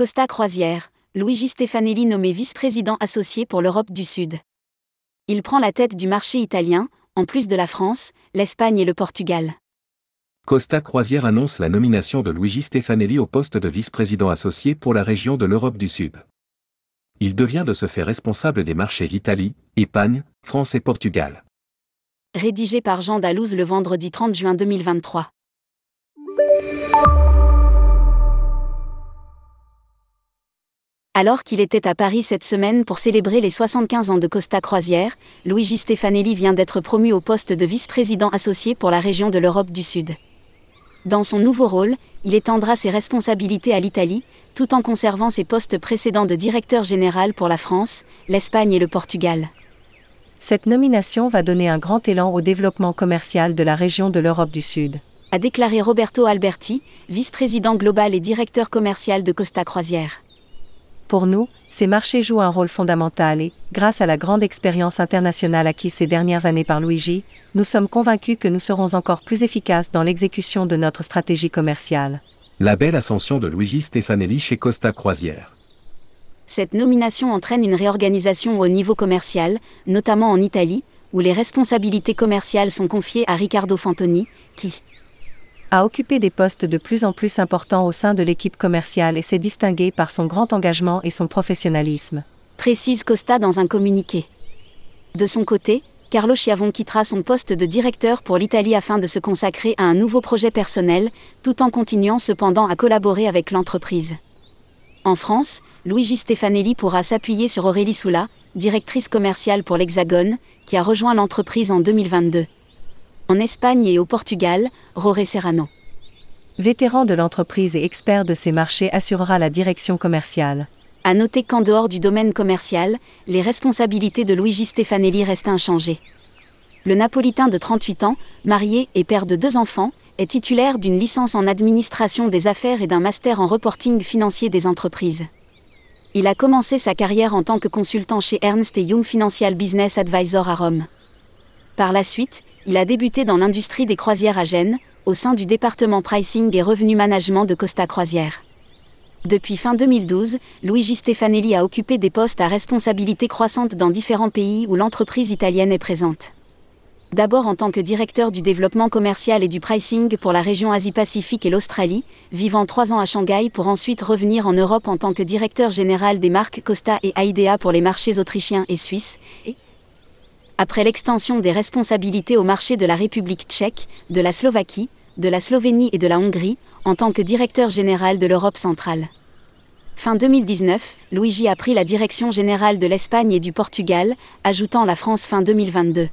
Costa Croisière, Luigi Stefanelli nommé vice-président associé pour l'Europe du Sud. Il prend la tête du marché italien, en plus de la France, l'Espagne et le Portugal. Costa Croisière annonce la nomination de Luigi Stefanelli au poste de vice-président associé pour la région de l'Europe du Sud. Il devient de ce fait responsable des marchés Italie, Espagne, France et Portugal. Rédigé par Jean Dalouse le vendredi 30 juin 2023. Alors qu'il était à Paris cette semaine pour célébrer les 75 ans de Costa Croisière, Luigi Stefanelli vient d'être promu au poste de vice-président associé pour la région de l'Europe du Sud. Dans son nouveau rôle, il étendra ses responsabilités à l'Italie, tout en conservant ses postes précédents de directeur général pour la France, l'Espagne et le Portugal. Cette nomination va donner un grand élan au développement commercial de la région de l'Europe du Sud. A déclaré Roberto Alberti, vice-président global et directeur commercial de Costa Croisière. Pour nous, ces marchés jouent un rôle fondamental et, grâce à la grande expérience internationale acquise ces dernières années par Luigi, nous sommes convaincus que nous serons encore plus efficaces dans l'exécution de notre stratégie commerciale. La belle ascension de Luigi Stefanelli chez Costa Croisière. Cette nomination entraîne une réorganisation au niveau commercial, notamment en Italie, où les responsabilités commerciales sont confiées à Riccardo Fantoni, qui, a occupé des postes de plus en plus importants au sein de l'équipe commerciale et s'est distingué par son grand engagement et son professionnalisme. Précise Costa dans un communiqué. De son côté, Carlo Chiavon quittera son poste de directeur pour l'Italie afin de se consacrer à un nouveau projet personnel, tout en continuant cependant à collaborer avec l'entreprise. En France, Luigi Stefanelli pourra s'appuyer sur Aurélie Soula, directrice commerciale pour l'Hexagone, qui a rejoint l'entreprise en 2022 en Espagne et au Portugal, Roré Serrano. Vétéran de l'entreprise et expert de ces marchés assurera la direction commerciale. À noter qu'en dehors du domaine commercial, les responsabilités de Luigi Stefanelli restent inchangées. Le Napolitain de 38 ans, marié et père de deux enfants, est titulaire d'une licence en administration des affaires et d'un master en reporting financier des entreprises. Il a commencé sa carrière en tant que consultant chez Ernst Young Financial Business Advisor à Rome. Par la suite, il a débuté dans l'industrie des croisières à Gênes, au sein du département pricing et revenu management de Costa Croisière. Depuis fin 2012, Luigi Stefanelli a occupé des postes à responsabilité croissante dans différents pays où l'entreprise italienne est présente. D'abord en tant que directeur du développement commercial et du pricing pour la région Asie-Pacifique et l'Australie, vivant trois ans à Shanghai pour ensuite revenir en Europe en tant que directeur général des marques Costa et Aidea pour les marchés autrichiens et suisses, et, après l'extension des responsabilités au marché de la République tchèque, de la Slovaquie, de la Slovénie et de la Hongrie, en tant que directeur général de l'Europe centrale. Fin 2019, Luigi a pris la direction générale de l'Espagne et du Portugal, ajoutant la France fin 2022.